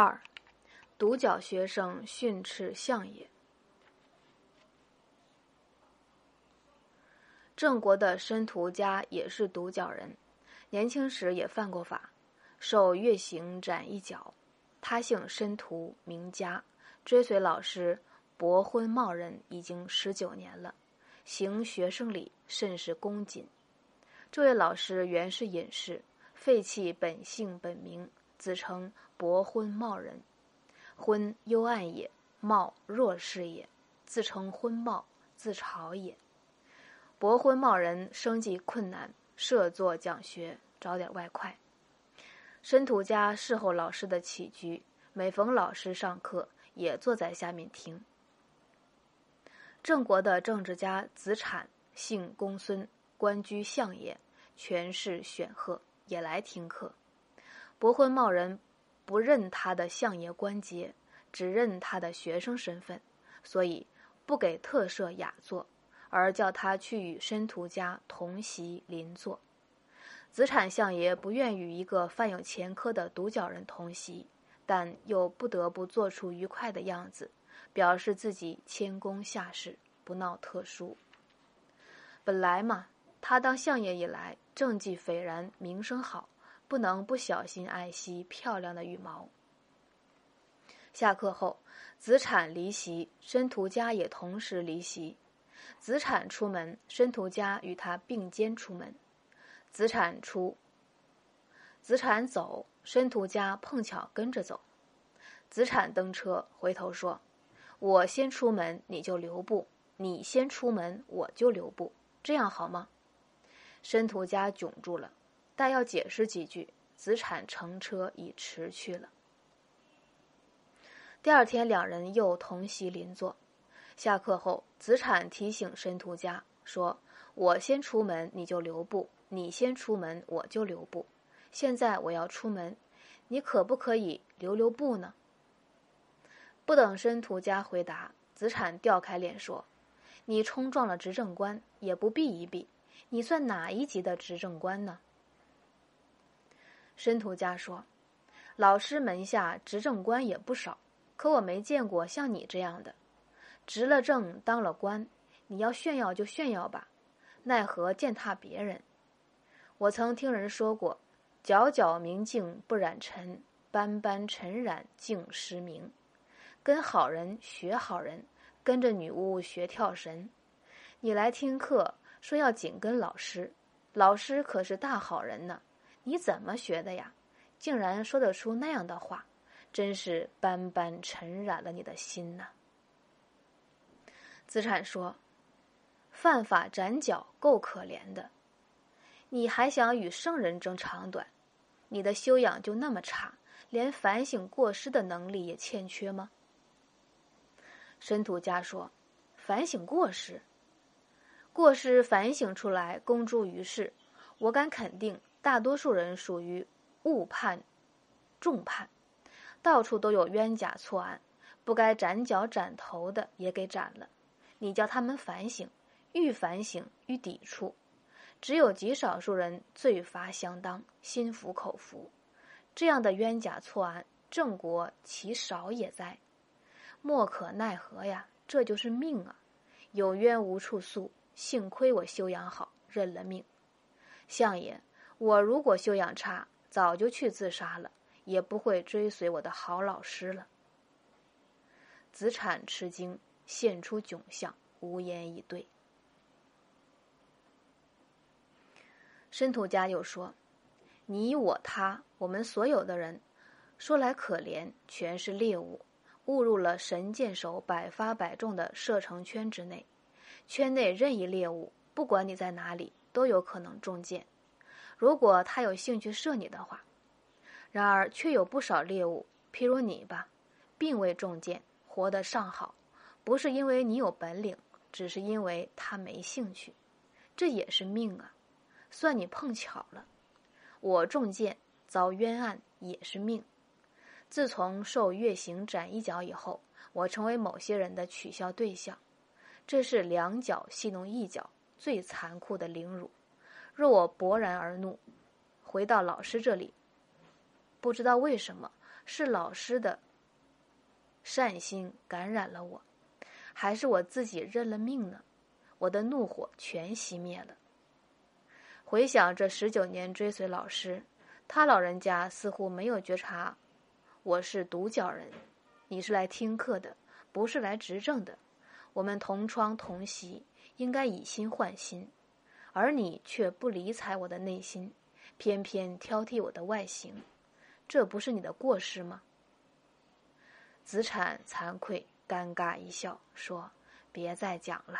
二，独角学生训斥相爷。郑国的申屠家也是独角人，年轻时也犯过法，受月刑斩一角。他姓申屠，名家，追随老师伯昏茂人已经十九年了，行学生礼甚是恭谨。这位老师原是隐士，废弃本姓本名，自称伯昏茂人。昏幽暗也，茂弱势也，自称昏茂，自嘲也。伯昏茂人生计困难，设作讲学，找点外快。申屠家侍候老师的起居，每逢老师上课，也坐在下面听。郑国的政治家子产，姓公孙，官居相爷，权势显赫，也来听课。伯昏茂人不认他的相爷官阶，只认他的学生身份，所以不给特设雅座。而叫他去与申屠家同席邻坐，子产相爷不愿与一个犯有前科的独角人同席，但又不得不做出愉快的样子，表示自己谦恭下士，不闹特殊。本来嘛，他当相爷以来，政绩斐然，名声好，不能不小心爱惜漂亮的羽毛。下课后，子产离席，申屠家也同时离席。子产出门，申屠家与他并肩出门。子产出，子产走，申屠家碰巧跟着走。子产登车，回头说：“我先出门，你就留步；你先出门，我就留步，这样好吗？”申屠家窘住了，但要解释几句，子产乘车已迟去了。第二天，两人又同席邻座。下课后，子产提醒申屠家说：“我先出门，你就留步；你先出门，我就留步。现在我要出门，你可不可以留留步呢？”不等申屠家回答，子产调开脸说：“你冲撞了执政官，也不避一避，你算哪一级的执政官呢？”申屠家说：“老师门下执政官也不少，可我没见过像你这样的。”执了政，当了官，你要炫耀就炫耀吧，奈何践踏别人？我曾听人说过：“皎皎明镜不染尘，斑斑尘染净失明。”跟好人学好人，跟着女巫学跳神。你来听课，说要紧跟老师，老师可是大好人呢。你怎么学的呀？竟然说得出那样的话，真是斑斑尘染了你的心呐！子产说：“犯法斩脚够可怜的，你还想与圣人争长短？你的修养就那么差，连反省过失的能力也欠缺吗？”申屠家说：“反省过失，过失反省出来公诸于世，我敢肯定，大多数人属于误判、重判，到处都有冤假错案，不该斩脚斩头的也给斩了。”你叫他们反省，愈反省愈抵触，只有极少数人罪罚相当，心服口服。这样的冤假错案，郑国其少也哉？莫可奈何呀，这就是命啊！有冤无处诉，幸亏我修养好，认了命。相爷，我如果修养差，早就去自杀了，也不会追随我的好老师了。子产吃惊。现出窘相，无言以对。申屠家又说：“你我他，我们所有的人，说来可怜，全是猎物，误入了神箭手百发百中的射程圈之内。圈内任意猎物，不管你在哪里，都有可能中箭。如果他有兴趣射你的话，然而却有不少猎物，譬如你吧，并未中箭，活得尚好。”不是因为你有本领，只是因为他没兴趣，这也是命啊！算你碰巧了。我中箭遭冤案也是命。自从受月刑斩一脚以后，我成为某些人的取笑对象，这是两脚戏弄一脚最残酷的凌辱。若我勃然而怒，回到老师这里，不知道为什么是老师的善心感染了我，还是我自己认了命呢？我的怒火全熄灭了。回想这十九年追随老师，他老人家似乎没有觉察我是独角人。你是来听课的，不是来执政的。我们同窗同席，应该以心换心，而你却不理睬我的内心，偏偏挑剔我的外形，这不是你的过失吗？子产惭愧，尴尬一笑，说：“别再讲了。”